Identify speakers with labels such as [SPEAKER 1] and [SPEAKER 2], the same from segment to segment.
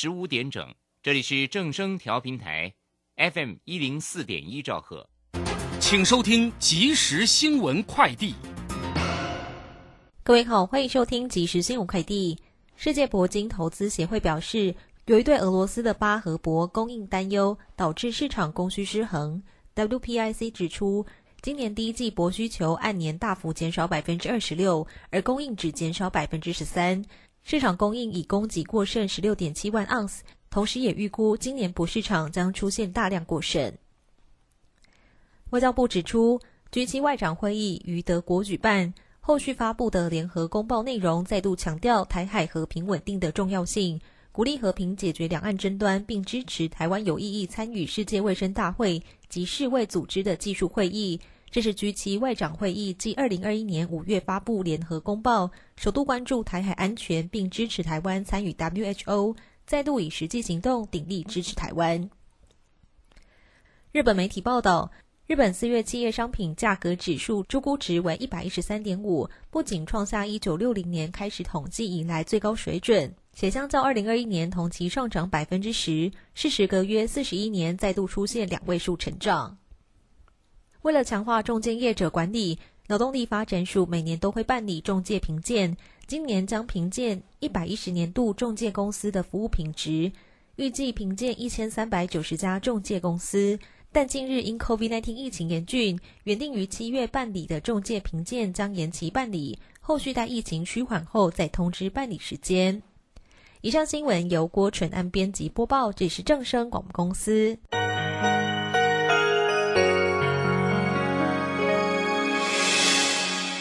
[SPEAKER 1] 十五点整，这里是正声调频台，FM 一零四点一兆赫，
[SPEAKER 2] 请收听即时新闻快递。
[SPEAKER 3] 各位好，欢迎收听即时新闻快递。世界铂金投资协会表示，由于对俄罗斯的巴和铂供应担忧，导致市场供需失衡。WPIC 指出，今年第一季铂需求按年大幅减少百分之二十六，而供应只减少百分之十三。市场供应已供给过剩十六点七万盎司，同时也预估今年铂市场将出现大量过剩。外交部指出，G7 外长会议于德国举办，后续发布的联合公报内容再度强调台海和平稳定的重要性，鼓励和平解决两岸争端，并支持台湾有意义参与世界卫生大会及世卫组织的技术会议。这是 G7 外长会议继二零二一年五月发布联合公报，首度关注台海安全，并支持台湾参与 WHO，再度以实际行动鼎力支持台湾。日本媒体报道，日本四月企业商品价格指数估估值为一百一十三点五不仅创下一九六零年开始统计以来最高水准，且相较二零二一年同期上涨百分之十，是时隔约四十一年再度出现两位数成长。为了强化中介业者管理，劳动力发展署每年都会办理中介评鉴。今年将评鉴一百一十年度中介公司的服务品质，预计评鉴一千三百九十家中介公司。但近日因 COVID-19 疫情严峻，原定于七月办理的中介评鉴将延期办理，后续待疫情趋缓后再通知办理时间。以上新闻由郭纯安编辑播报，这是正声广播公司。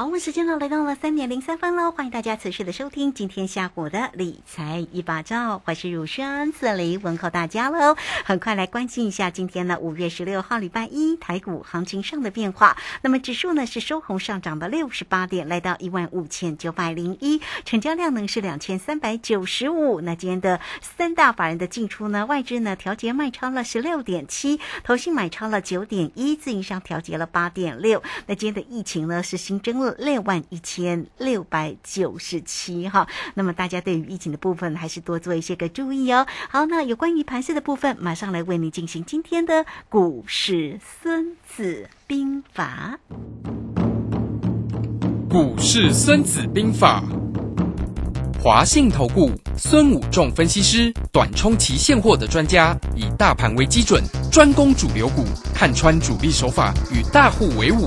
[SPEAKER 4] 好，我们时间呢来到了三点零三分喽，欢迎大家持续的收听今天下午的理财一把照，我是如轩，这里问候大家喽。很快来关心一下今天呢五月十六号礼拜一台股行情上的变化。那么指数呢是收红上涨的六十八点，来到一万五千九百零一，成交量呢是两千三百九十五。那今天的三大法人的进出呢，外资呢调节卖超了十六点七，投信买超了九点一，自营商调节了八点六。那今天的疫情呢是新增了。六万一千六百九十七哈，那么大家对于疫情的部分还是多做一些个注意哦。好，那有关于盘市的部分，马上来为你进行今天的股市孙子兵法。
[SPEAKER 2] 股市孙子兵法，华信投顾孙武仲分析师，短冲期现货的专家，以大盘为基准，专攻主流股，看穿主力手法，与大户为伍。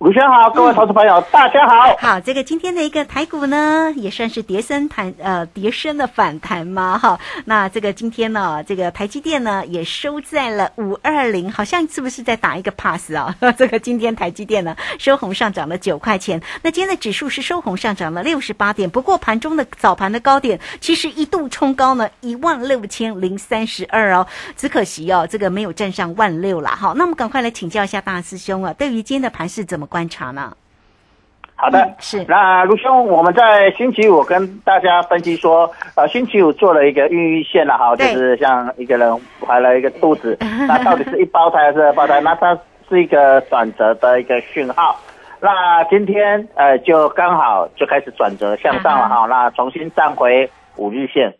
[SPEAKER 5] 鲁轩好，各位投资朋友，大家好。
[SPEAKER 4] 好，这个今天的一个台股呢，也算是跌升弹呃跌升的反弹嘛哈。那这个今天呢，这个台积电呢也收在了五二零，好像是不是在打一个 pass 啊？这个今天台积电呢收红上涨了九块钱，那今天的指数是收红上涨了六十八点，不过盘中的早盘的高点其实一度冲高呢一万六千零三十二哦，只可惜哦这个没有站上万六了哈。那我们赶快来请教一下大师兄啊，对于今天的盘是怎么？观察呢？
[SPEAKER 5] 好的，
[SPEAKER 4] 嗯是
[SPEAKER 5] 那卢兄，我们在星期五跟大家分析说，呃，星期五做了一个孕育线了哈，就是像一个人怀了一个肚子，那到底是一胞胎还是二胞胎？那它是一个转折的一个讯号。那今天呃，就刚好就开始转折向上了哈，那重新站回五日线。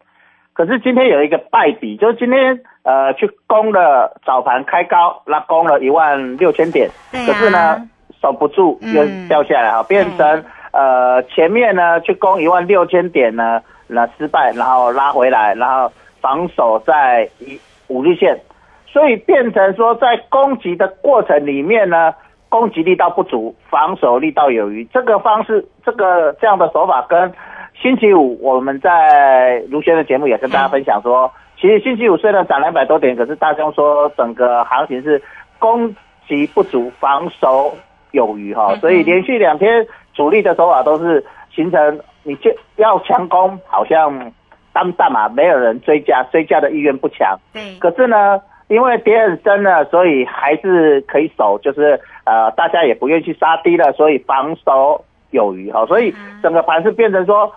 [SPEAKER 5] 可是今天有一个败笔，就是今天呃去攻了早盘开高，那攻了一万六千点，可是呢守不住又
[SPEAKER 4] 嗯
[SPEAKER 5] 掉下来哈，变成呃前面呢去攻一万六千点呢，那失败，然后拉回来，然后防守在一五日线，所以变成说在攻击的过程里面呢，攻击力道不足，防守力道有余。这个方式，这个这样的手法跟星期五我们在卢轩的节目也跟大家分享说，其实星期五虽然涨两百多点，可是大兄说整个行情是攻击不足，防守有余哈，所以连续两天主力的手法都是形成你就要强攻，好像当大嘛，没有人追加，追加的意愿不强。
[SPEAKER 4] 对，
[SPEAKER 5] 可是呢，因为跌很深了，所以还是可以守，就是呃，大家也不愿意去杀低了，所以防守有余哈，所以整个盘是变成说，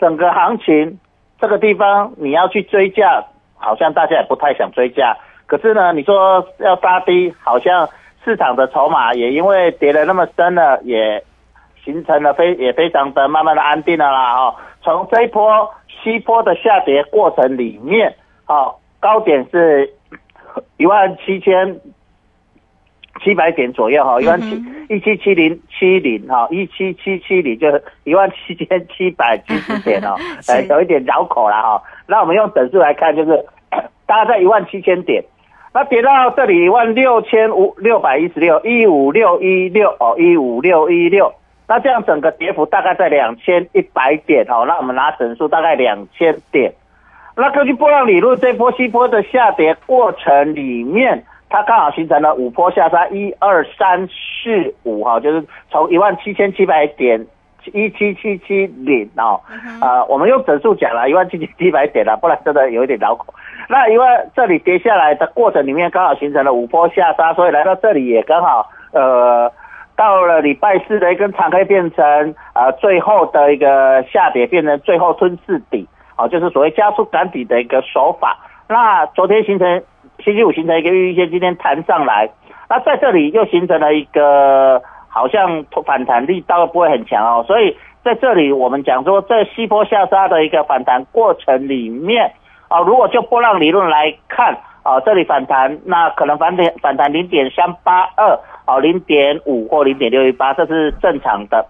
[SPEAKER 5] 整个行情这个地方你要去追价，好像大家也不太想追价。可是呢，你说要杀低，好像市场的筹码也因为跌得那么深了，也形成了非也非常的慢慢的安定了啦哈、从这一波西坡的下跌过程里面，哦，高点是一万七千七百点左右哈，一万七一七七零七零哈，一七七七零就是一万七千七百七十点哦，呃，有一点绕口了哈。那我们用整数来看，就是 大概在一万七千点，那跌到这里一万六千五六百一十六，一五六一六哦，一五六一六。那这样整个跌幅大概在两千一百点哦，那我们拿整数大概两千点。那根据波浪理论，这波西波的下跌过程里面，它刚好形成了五波下杀，一二三四五哈，就是从一万七千七百点一七七七零哦，呃，我们用整数讲了，一万七千七百点了，不然真的有一点绕口。那因为这里跌下来的过程里面，刚好形成了五波下杀，所以来到这里也刚好呃。到了礼拜四的一根长黑变成呃最后的一个下跌，变成最后吞噬底，哦，就是所谓加速赶底的一个手法。那昨天形成星期五形成一个预线，今天弹上来，那在这里又形成了一个好像反弹力道不会很强哦，所以在这里我们讲说，在西坡下杀的一个反弹过程里面，啊、如果就波浪理论来看。啊，这里反弹，那可能反弹反弹零点三八二，哦，零点五或零点六一八，这是正常的。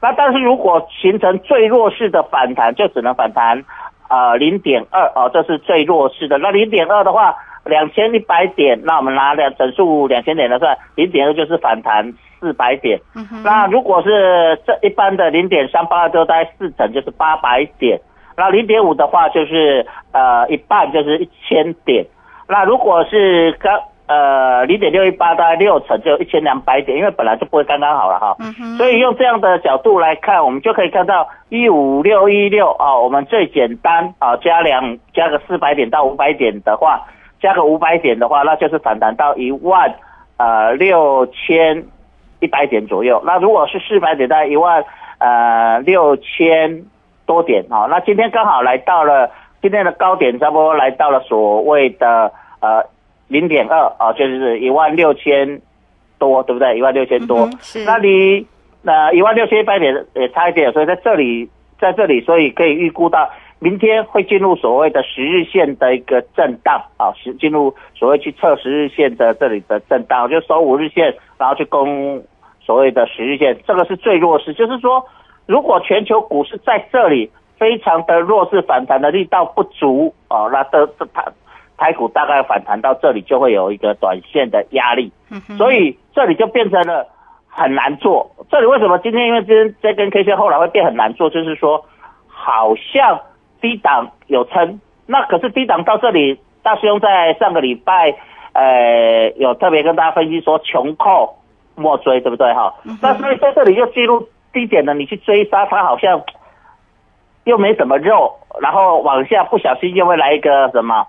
[SPEAKER 5] 那但是如果形成最弱势的反弹，就只能反弹呃零点二哦，这是最弱势的。那零点二的话，两千一百点，那我们拿两整数两千点来算，零点二就是反弹四百点。那如果是这一般的零点三八二，就大概四成，就是八百点。那零点五的话，就是呃一半，就是一千点。那如果是刚呃零点六一八，大概六成就一千两百点，因为本来就不会刚刚好了哈。所以用这样的角度来看，我们就可以看到一五六一六啊，我们最简单啊，加两加个四百点到五百点的话，加个五百点的话，那就是反弹到一万呃六千一百点左右。那如果是四百点，大概一万呃六千多点啊。那今天刚好来到了今天的高点，差不多来到了所谓的呃零点二啊，就是一万六千多，对不对？一万六千多。
[SPEAKER 4] 嗯是
[SPEAKER 5] 那离那一万六千一百点也差一点，所以在这里，在这里，所以可以预估到明天会进入所谓的十日线的一个震荡啊，十进入所谓去测十日线的这里的震荡，就收五日线，然后去攻所谓的十日线，这个是最弱势。就是说，如果全球股市在这里非常的弱势，反弹的力道不足哦，那的这它台股大概反弹到这里就会有一个短线的压力。所以这里就变成了很难做。这里为什么今天因为这这根 K 线后来会变很难做，就是说好像低档有撑，那可是低档到这里，大师兄在上个礼拜呃有特别跟大家分析说穷寇莫追，对不对哈？那所以在这里又进入低点了，你去追杀它好像 又没什么肉，然后往下不小心又会来一个什么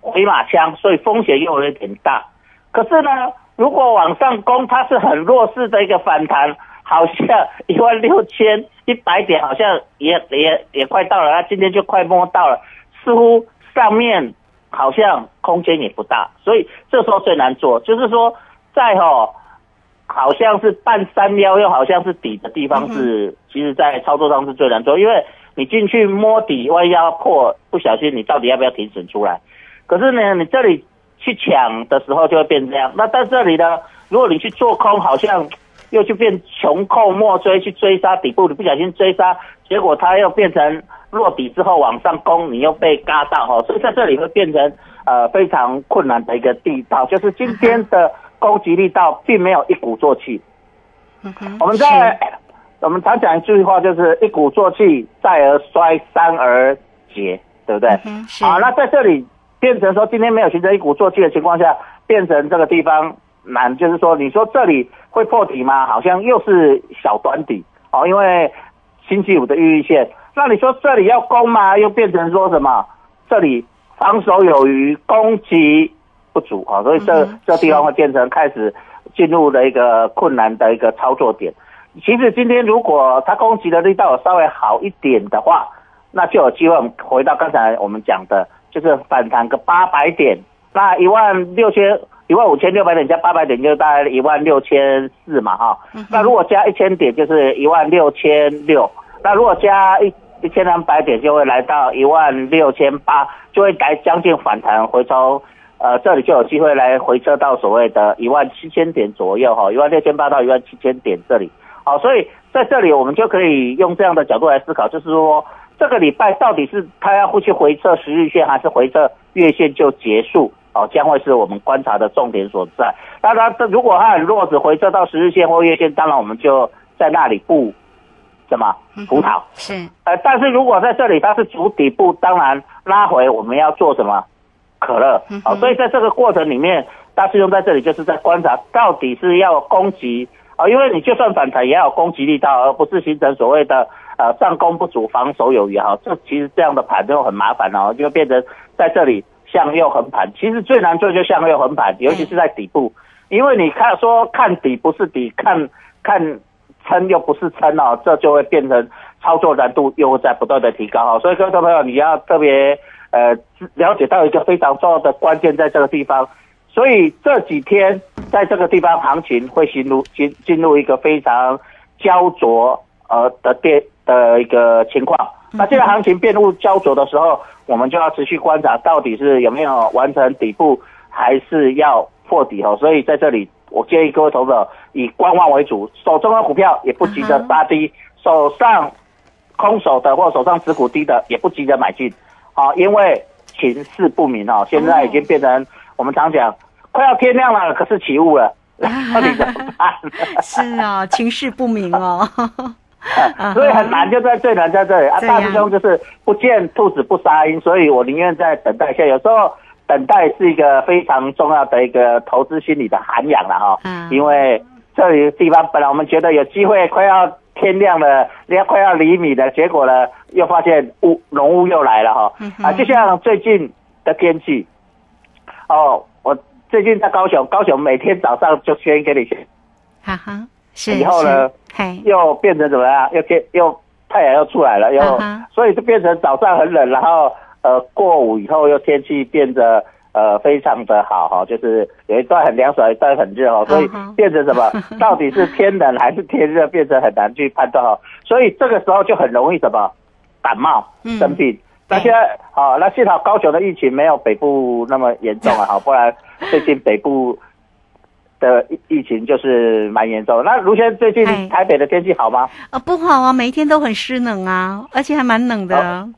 [SPEAKER 5] 回马枪，所以风险又有点大。可是呢，如果往上攻，它是很弱势的一个反弹，好像一万六千一百点，好像也也也快到了，那今天就快摸到了，似乎上面好像空间也不大，所以这时候最难做，就是说在哈。好像是半山腰，又好像是底的地方是，其实，在操作上是最难做，因为你进去摸底，万一要破，不小心你到底要不要停损出来？可是呢，你这里去抢的时候就会变这样。那在这里呢，如果你去做空，好像又去变穷寇莫追，去追杀底部，你不小心追杀，结果它又变成落底之后往上攻，你又被嘎到哈，所以在这里会变成呃非常困难的一个地道，就是今天的。攻击力道并没有一鼓作气，我们在我们常讲一句话，就是一鼓作气，再而衰，三而竭，对不对？好，那在这里变成说，今天没有形成一鼓作气的情况下，变成这个地方难，就是说，你说这里会破底吗？好像又是小短底哦，因为星期五的预线。那你说这里要攻吗？又变成说什么？这里防守有余，攻击。不足啊，所以这这地方会变成开始进入了一个困难的一个操作点。其实今天如果它攻击的力道稍微好一点的话，那就有机会回到刚才我们讲的，就是反弹个八百点，那一万六千一万五千六百点加八百点，就大概一万六千四嘛哈。那如果加一千点，就是一万六千六。那如果加一一千两百点，就会来到一万六千八，就会来将近反弹回抽。呃，这里就有机会来回撤到所谓的一万七千点左右哈，一万六千八到一万七千点这里，好，所以在这里我们就可以用这样的角度来思考，就是说这个礼拜到底是它要去回撤十日线，还是回撤月线就结束？哦，将会是我们观察的重点所在。当然，如果它很弱，只回撤到十日线或月线，当然我们就在那里布什么葡萄
[SPEAKER 4] 是。
[SPEAKER 5] 呃，但是如果在这里它是主底部，当然拉回我们要做什么？可乐，好，所以在这个过程里面，大师兄在这里就是在观察，到底是要攻击啊，因为你就算反弹也要攻击力道，而不是形成所谓的呃上攻不足，防守有余哈。这其实这样的盘就很麻烦哦，就变成在这里向右横盘。其实最难做就向右横盘，尤其是在底部，因为你看说看底不是底，看看撑又不是撑哦，这就会变成操作难度又在不断的提高哦。所以各位朋友你要特别。呃，了解到一个非常重要的关键在这个地方，所以这几天在这个地方行情会进入进进入一个非常焦灼呃的电的一个情况。那这个行情变入焦灼的时候，我们就要持续观察到底是有没有完成底部，还是要破底哦。所以在这里，我建议各位投资者以观望为主，手中的股票也不急着杀低，手上空手的或手上持股低的也不急着买进。啊，因为情势不明哦，现在已经变成我们常讲快要天亮了，可是起雾了，到底怎么办？
[SPEAKER 4] 是啊，情势不明哦，
[SPEAKER 5] 所以很难，就在最难在这里啊。大师兄就是不见兔子不撒鹰，所以我宁愿在等待下。有时候等待是一个非常重要的一个投资心理的涵养了哈。嗯，因为这里地方本来我们觉得有机会快要。天亮了，要快要厘米的结果呢，又发现雾浓雾又来了哈啊！就像最近的天气哦，我最近在高雄，高雄每天早上就先给你写，
[SPEAKER 4] 哈哈，是
[SPEAKER 5] 以后呢，又变成怎么样？又天又太阳又出来了，又所以就变成早上很冷，然后呃过午以后又天气变得。呃，非常的好哈，就是有一段很凉爽，一段很热哈，所以变成什么？到底是天冷还是天热，变成很难去判断哈。所以这个时候就很容易什么感冒生病。那现在好，那幸好高雄的疫情没有北部那么严重啊，好，不然最近北部的疫疫情就是蛮严重。那卢轩最近台北的天气好吗？
[SPEAKER 4] 啊，不好啊，每一天都很湿冷啊，而且还蛮冷的。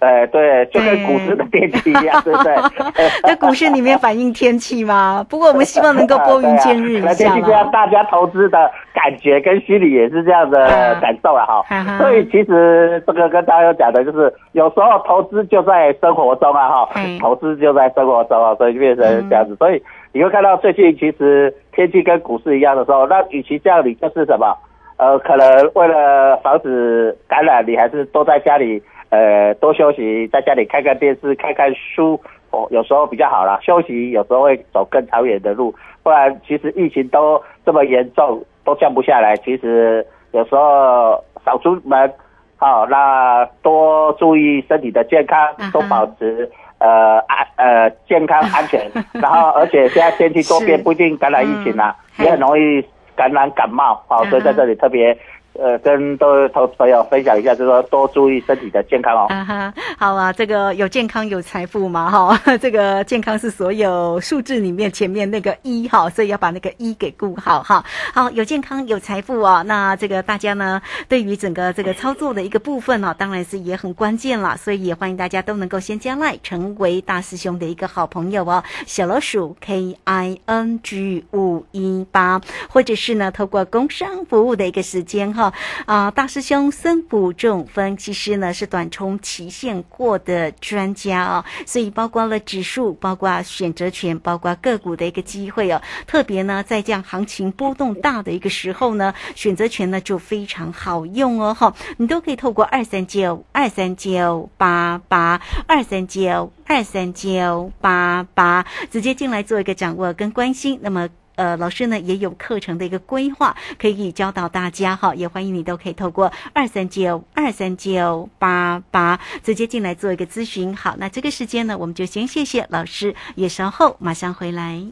[SPEAKER 5] 呃，对，就跟股市的天气一样，对不对？
[SPEAKER 4] 在股市里面反映天气吗？不过我们希望能够拨云见日一
[SPEAKER 5] 那天气这样，大家投资的感觉跟心理也是这样的
[SPEAKER 4] 啊
[SPEAKER 5] 感受了哈。所以其实这个跟大家讲的，就是有时候投资就在生活中啊哈
[SPEAKER 4] 嗯，
[SPEAKER 5] 投资就在生活中啊，所以就变成这样子。所以你会看到最近其实天气跟股市一样的时候，那与其这样，你就是什么？呃，可能为了防止感染，你还是多在家里，呃，多休息，在家里看看电视、看看书，哦，有时候比较好啦。休息有时候会走更长远的路，不然其实疫情都这么严重，都降不下来。其实有时候少出门，好、那多注意身体的健康多保持。呃安呃健康安全，然后而且现在天气多变，不一定感染疫情啊，
[SPEAKER 4] 嗯
[SPEAKER 5] 也很容易感染感冒啊、
[SPEAKER 4] 嗯。哼
[SPEAKER 5] 所以在这里特别呃跟各位投资朋友分享一下，就是说多注意身体的健康哦。
[SPEAKER 4] 啊哈，好啊，这个有健康有财富嘛，哈，这个健康是所有数字里面前面那个一哈，所以要把那个一给顾好哈。好，有健康有财富啊，那这个大家呢，对于整个这个操作的一个部分呢、当然是也很关键啦，所以也欢迎大家都能够先加赖，成为大师兄的一个好朋友哦。小老鼠 K I N G 五一八，或者是呢，透过工商服务的一个时间哈，啊，大师兄孙补仲分析师呢是短冲期现货的专家哦，所以包括了指数，包括选择权，包括个股的一个机会哦，特别呢在这样行情波动大的一个时候呢，选择权呢就非常好用哦哈，你都可以透过二三九二三九八八二三九二三九八八直接进来做一个掌握跟关心，那么。呃，老师呢也有课程的一个规划，可以教导大家哈，也欢迎你都可以透过二三九二三九八八直接进来做一个咨询。好，那这个时间呢，我们就先谢谢老师，也稍后马上回来。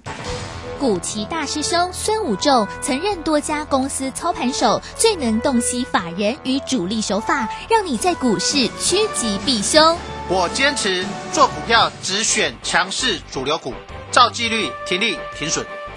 [SPEAKER 6] 古奇大师兄孙武仲曾任多家公司操盘手，最能洞悉法人与主力手法，让你在股市趋吉避凶。
[SPEAKER 7] 我坚持做股票只选强势主流股，照纪律停利停损。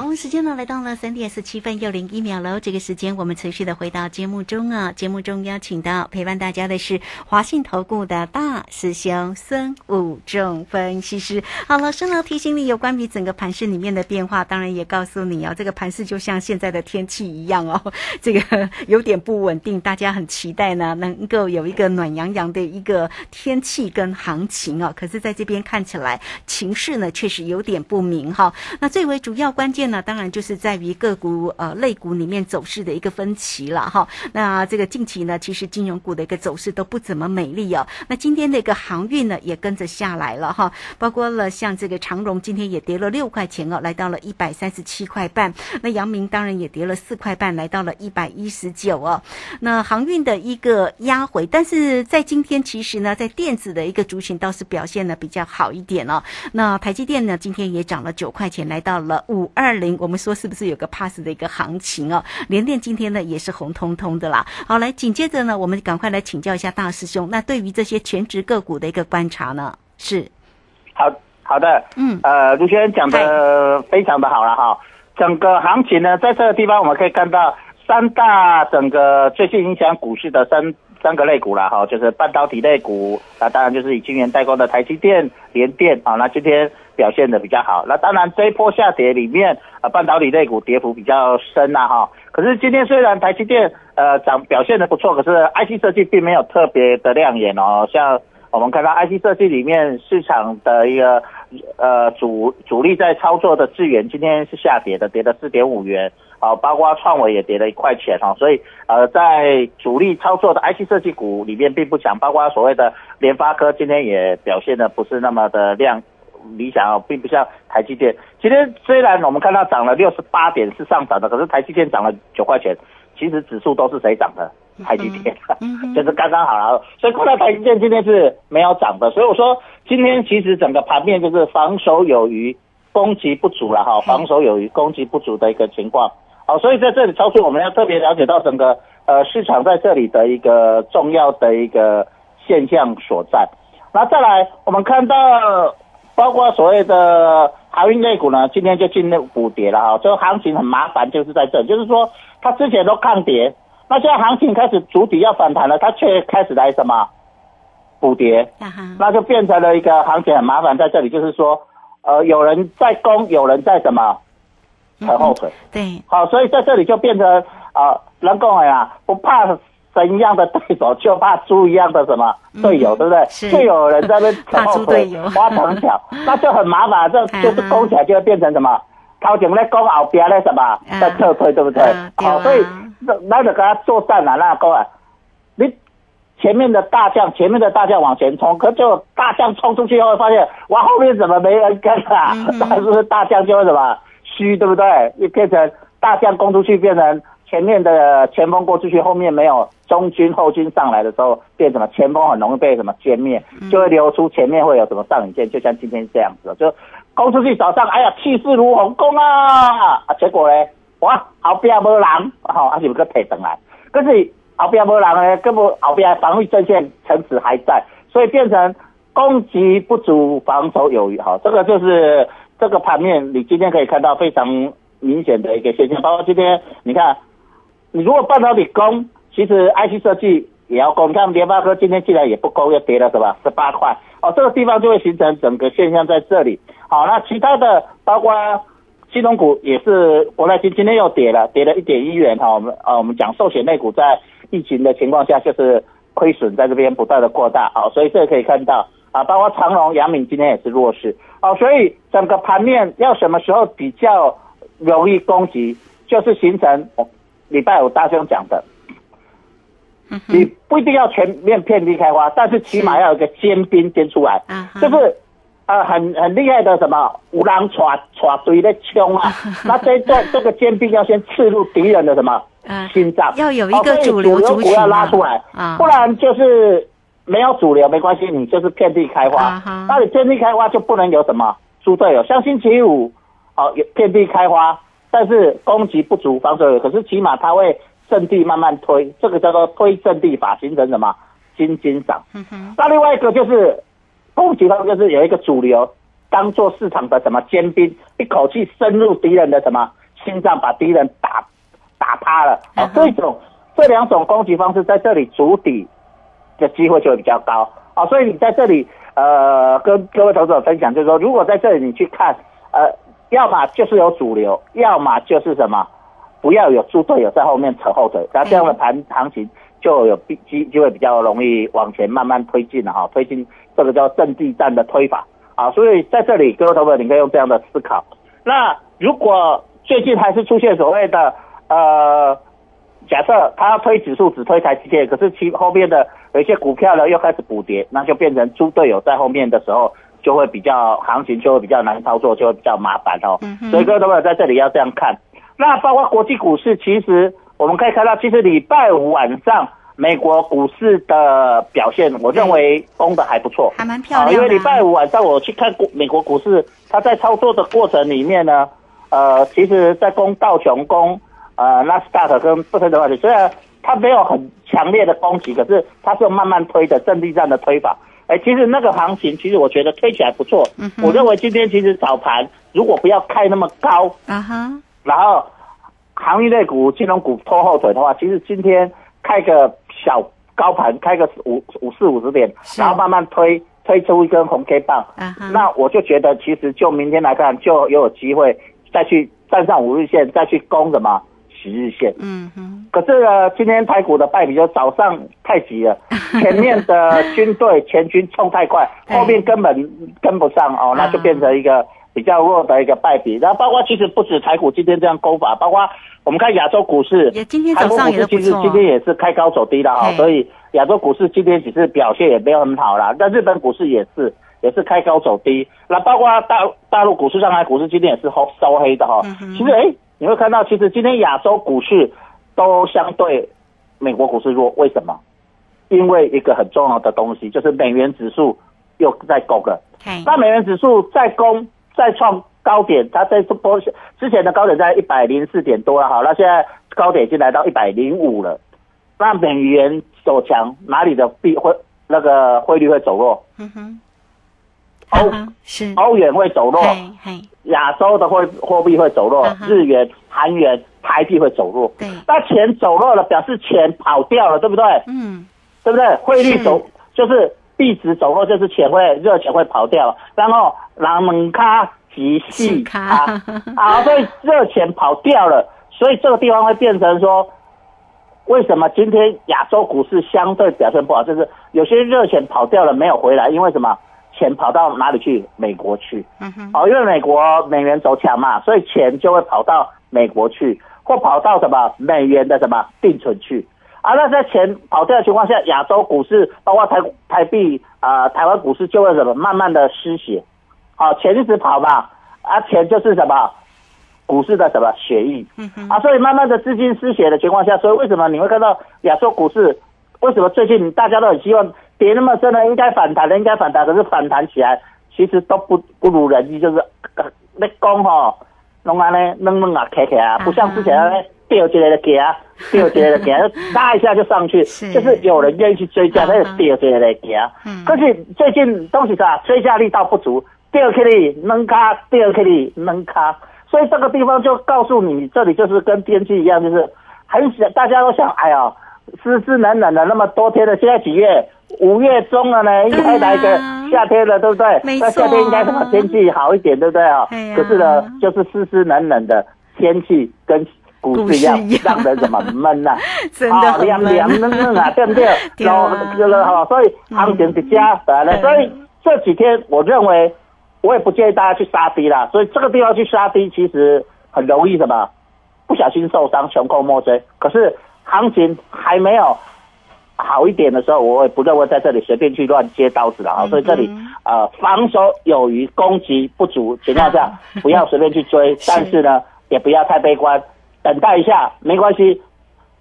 [SPEAKER 4] 好，时间呢来到了三点十七分又零一秒喽。这个时间我们持续的回到节目中啊，节目中邀请到陪伴大家的是华信投顾的大师兄孙武仲分析师。好，老师呢提醒你有关于整个盘市里面的变化，当然也告诉你哦，这个盘市就像现在的天气一样哦，这个有点不稳定，大家很期待呢能够有一个暖洋洋的一个天气跟行情哦。可是在这边看起来情势呢确实有点不明哈、那最为主要关键呢，当然就是在于个股呃类股里面走势的一个分歧了哈。那这个近期呢，其实金融股的一个走势都不怎么美丽哦。那今天的一个航运呢，也跟着下来了哈，包括了像这个长荣今天也跌了六块钱哦，来到了一百三十七块半。那阳明当然也跌了四块半，来到了一百一十九哦。那航运的一个压回，但是在今天其实呢，在电子的一个族群倒是表现的比较好一点哦。那台积电呢，今天也涨了九块钱，来到了五二零。我们说是不是有个 pass 的一个行情哦？联电今天呢也是红彤彤的啦。好，来紧接着呢，我们赶快来请教一下大师兄，那对于这些全职个股的一个观察呢？是，
[SPEAKER 5] 好好的，
[SPEAKER 4] 嗯
[SPEAKER 5] 呃，卢先生讲的非常的好了哈。整个行情呢，在这个地方我们可以看到三大整个最近影响股市的三三个类股了哈，就是半导体类股，那当然就是以晶圆代工的台积电、联电啊，那今天表现的比较好。那当然这一波下跌里面，呃，半导体类股跌幅比较深呐、哈。可是今天虽然台积电呃涨表现的不错，可是 IC 设计并没有特别的亮眼哦，像。我们看到 IC 设计里面市场的一个呃主主力在操作的资源，今天是下跌的，跌了四点五元，啊，包括创维也跌了一块钱哈、所以呃在主力操作的 IC 设计股里面并不强，包括所谓的联发科今天也表现的不是那么的亮理想哦，并不像台积电。今天虽然我们看到涨了六十八点是上涨的，可是台积电涨了九块钱，其实指数都是谁涨的？台积电，就是刚刚好了。所以看到台积电今天是没有涨的，所以我说今天其实整个盘面就是防守有余，攻击不足了哈，防守有余，攻击不足的一个情况。好，所以在这里超出，我们要特别了解到整个呃市场在这里的一个重要的一个现象所在。那再来，我们看到包括所谓的航运类股呢，今天就进入补跌了哈。这个行情很麻烦，就是在这，就是说它之前都抗跌，那现在行情开始主体要反弹了，它却开始来什么补跌，那就变成了一个行情很麻烦，在这里就是说，呃，有人在攻，有人在什么扯后腿。
[SPEAKER 4] 对，
[SPEAKER 5] 好，所以在这里就变成啊，人工呀，不怕神一样的对手，就怕猪一样的什么队友，对不对？
[SPEAKER 4] 是
[SPEAKER 5] 就有人在那边扯
[SPEAKER 4] 怕
[SPEAKER 5] 后挖藤条，那就很麻烦，这
[SPEAKER 4] 嗯
[SPEAKER 5] 就是攻起来就会变成什么？头前在攻，后边在什么
[SPEAKER 4] 嗯
[SPEAKER 5] 在撤退，对不对好，所以那那就跟他作战啊，那够啊，你。前面的大将，前面的大将往前冲，可就大将冲出去后，发现哇，后面怎么没人跟啊？
[SPEAKER 4] 嗯哼
[SPEAKER 5] 那 是不是大将就会什么虚，对不对？又变成大将攻出去，变成前面的前锋过出去，后面没有中军后军上来的时候，变什么前锋很容易被什么歼灭，就会流出前面会有什么上影线，就像今天这样子，就攻出去早上，哎呀气势如虹，攻啊！啊，结果呢，哇，后边没人，吼、啊是不个腿上来，可是后边没人呢，根本后边防御阵线城池还在，所以变成攻击不足，防守有余。哈，这个就是这个盘面，你今天可以看到非常明显的一个现象。包括今天你看，你如果半导体攻，其实 IC 设计也要攻。你看联发科今天竟然也不攻，又跌了什么十八块哦，这个地方就会形成整个现象在这里。好，那其他的包括。金融股也是国泰金今天又跌了，跌了一点一元哈。我们啊，我们讲寿险类股在疫情的情况下，就是亏损在这边不断的扩大啊，所以这个可以看到啊，包括长荣、阳明今天也是弱势哦，所以整个盘面要什么时候比较容易攻击，就是形成礼拜五大兄讲的，
[SPEAKER 4] 嗯
[SPEAKER 5] 你不一定要全面遍地开花，但是起码要有一个尖兵先出来，就是。呃，很很厉害的什么五郎耍耍堆在冲啊，那这这这个尖兵要先刺入敌人的什么
[SPEAKER 4] 啊
[SPEAKER 5] 心脏，
[SPEAKER 4] 要有一个主流
[SPEAKER 5] 主股要
[SPEAKER 4] 族群嘛
[SPEAKER 5] 拉出来。
[SPEAKER 4] 啊。
[SPEAKER 5] 不然就是没有主流没关系，你就是遍地开花。那你遍地开花就不能有什么猪队友，像星期五哦，有遍地开花，但是攻击不足，防守有，可是起码他会阵地慢慢推，这个叫做推阵地法，形成什么金金涨。
[SPEAKER 4] 嗯哼，
[SPEAKER 5] 那另外一个就是攻击方就是有一个主流当做市场的什么尖兵，一口气深入敌人的什么心脏，把敌人打打趴了。啊、这种这两种攻击方式在这里筑底的机会就会比较高啊，所以你在这里呃跟各位投资者分享，就是说，如果在这里你去看，呃，要么就是有主流，要么就是什么，不要有猪队友在后面扯后腿，那这样的盘行情就有必机就会比较容易往前慢慢推进了哈，推进这个叫阵地战的推法啊，所以在这里各位投友你可以用这样的思考。那如果最近还是出现所谓的呃。假设他要推指数只推台积电，可是其后面的有一些股票呢又开始补跌，那就变成猪队友在后面的时候，就会比较行情就会比较难操作，就会比较麻烦哦。
[SPEAKER 4] 嗯
[SPEAKER 5] 所以各位朋友在这里要这样看。那包括国际股市，其实我们可以看到，其实礼拜五晚上美国股市的表现，我认为攻的还不错。
[SPEAKER 4] 还蛮漂亮
[SPEAKER 5] 因为礼拜五晚上我去看股美国股市，它在操作的过程里面呢，呃，其实在攻道琼攻呃纳斯达克跟布特的话，虽然它没有很强烈的攻击，可是它是用慢慢推的阵地战的推法。哎，其实那个行情，其实我觉得推起来不错。
[SPEAKER 4] 嗯
[SPEAKER 5] 我认为今天其实早盘如果不要开那么高，
[SPEAKER 4] 啊哈，
[SPEAKER 5] 然后行业类股、金融股拖后腿的话，其实今天开个小高盘，开个五五四五十点，然后慢慢推推出一根红 K 棒，
[SPEAKER 4] 啊哈，
[SPEAKER 5] 那我就觉得其实就明天来看，就有机会再去站上五日线，再去攻什么十日线。
[SPEAKER 4] 嗯哼，
[SPEAKER 5] 可是呢，今天台股的败笔就早上太急了，前面的军队前军冲太快，
[SPEAKER 4] 对。
[SPEAKER 5] 后面根本跟不上哦，那就变成一个比较弱的一个败笔。然后包括其实不止台股今天这样勾法，包括我们看亚洲股市，
[SPEAKER 4] 也今天早上也
[SPEAKER 5] 股市其实今天也是开高走低的哈、所以亚洲股市今天只是表现也没有很好啦。那日本股市也是也是开高走低，那包括大大陆股市、上海股市今天也是收收黑的哈、
[SPEAKER 4] 嗯
[SPEAKER 5] 其实哎，你会看到其实今天亚洲股市都相对美国股市弱，为什么？因为一个很重要的东西，就是美元指数又在攻了。那美元指数再攻再创高点，它这次波之前的高点在一百零四点多了，好，那现在高点已经来到一百零五了。那美元走强，哪里的币会那个汇率会走弱？
[SPEAKER 4] 嗯哼，
[SPEAKER 5] 欧
[SPEAKER 4] 啊是
[SPEAKER 5] 欧元会走弱，亚洲的货货币会走弱日元、韩元、台币会走弱。
[SPEAKER 4] 对，
[SPEAKER 5] 那钱走弱了，表示钱跑掉了，对不对？
[SPEAKER 4] 嗯，
[SPEAKER 5] 对不对？汇率
[SPEAKER 4] 是
[SPEAKER 5] 走就是币值走弱，就是钱会热钱会跑掉，然后人们卡急
[SPEAKER 4] 是
[SPEAKER 5] 细
[SPEAKER 4] 卡
[SPEAKER 5] 啊啊，所以热钱跑掉了，所以这个地方会变成说，为什么今天亚洲股市相对表现不好？就是有些热钱跑掉了没有回来，因为什么？钱跑到哪里去？美国去。
[SPEAKER 4] 嗯哼，
[SPEAKER 5] 哦，因为美国美元走强嘛，所以钱就会跑到美国去，或跑到什么美元的什么定存去。啊，那在钱跑掉的情况下，亚洲股市包括台台币啊、呃台湾股市就会什么慢慢的失血。好、钱一直跑嘛，啊，钱就是什么股市的什么血液。
[SPEAKER 4] 嗯哼，
[SPEAKER 5] 啊，所以慢慢的资金失血的情况下，所以为什么你会看到亚洲股市为什么最近大家都很希望跌那么深呢？应该反弹的，应该反弹，可是反弹起来其实都不不如人意，就是呃那讲吼，弄安呢弄弄啊开开啊，不像之前那掉一个的给啊，掉一个的给啊，拉一下就上去，就是有人愿意去追加，
[SPEAKER 4] 嗯
[SPEAKER 5] 那是掉一个的给啊。
[SPEAKER 4] 嗯
[SPEAKER 5] 可是最近东西啥，追加力道不足，掉起来能卡，掉起来能卡，所以这个地方就告诉你，这里就是跟天气一样，就是很想大家都想，哎呀，湿湿冷冷的那么多天了，现在几月？五月中了呢，应该来个夏天了，对不对？
[SPEAKER 4] 没
[SPEAKER 5] 那夏天应该什么天气好一点，对不对啊？可是呢，就是湿湿冷冷的天气跟
[SPEAKER 4] 股市一样
[SPEAKER 5] 让人怎么闷呐、
[SPEAKER 4] 真的
[SPEAKER 5] 啊，
[SPEAKER 4] 很闷
[SPEAKER 5] 凉凉冷冷啊，对不对？
[SPEAKER 4] 对啊
[SPEAKER 5] 然后这个哈，所以行情是加来了，
[SPEAKER 4] 嗯
[SPEAKER 5] 所以这几天我认为，我也不建议大家去杀低啦。所以这个地方去杀低，其实很容易什么，不小心受伤，穷寇莫追。可是行情还没有好一点的时候，我也不认为在这里随便去乱接刀子了啊。所以这里呃防守有余，攻击不足情况下，不要随便去追，但是呢，也不要太悲观，等待一下没关系。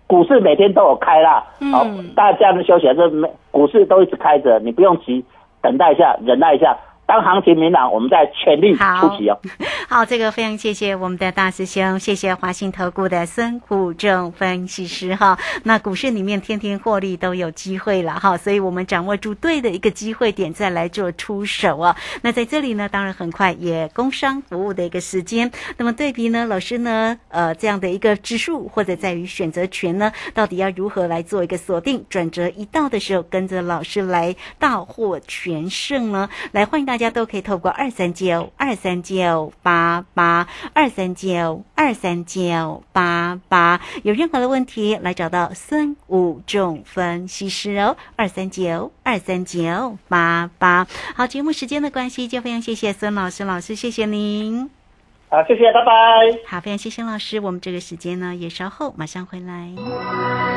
[SPEAKER 5] 股市每天都有开啦，
[SPEAKER 4] 嗯
[SPEAKER 5] 好、大家的休息，这没股市都一直开着，你不用急，等待一下，忍耐一下，当行情明朗，我们再全力出击哦。
[SPEAKER 4] 好，这个非常谢谢我们的大师兄，谢谢华信投顾的孙虎正分析师哈。那股市里面天天获利都有机会了哈，所以我们掌握住对的一个机会点再来做出手啊。那在这里呢，当然很快也工商服务的一个时间。那么对比呢，老师呢，呃，这样的一个指数或者在于选择权呢，到底要如何来做一个锁定？转折一到的时候，跟着老师来大获全胜呢？来，欢迎大家都可以透过二三九二三九八八二三九二三九八八，有任何的问题来找到孙武仲分析师哦，二三九二三九八八。好，节目时间的关系，就非常谢谢孙老师，老师谢谢您。
[SPEAKER 5] 好，谢谢，拜拜。
[SPEAKER 4] 好，非常谢谢老师，我们这个时间呢也稍后马上回来。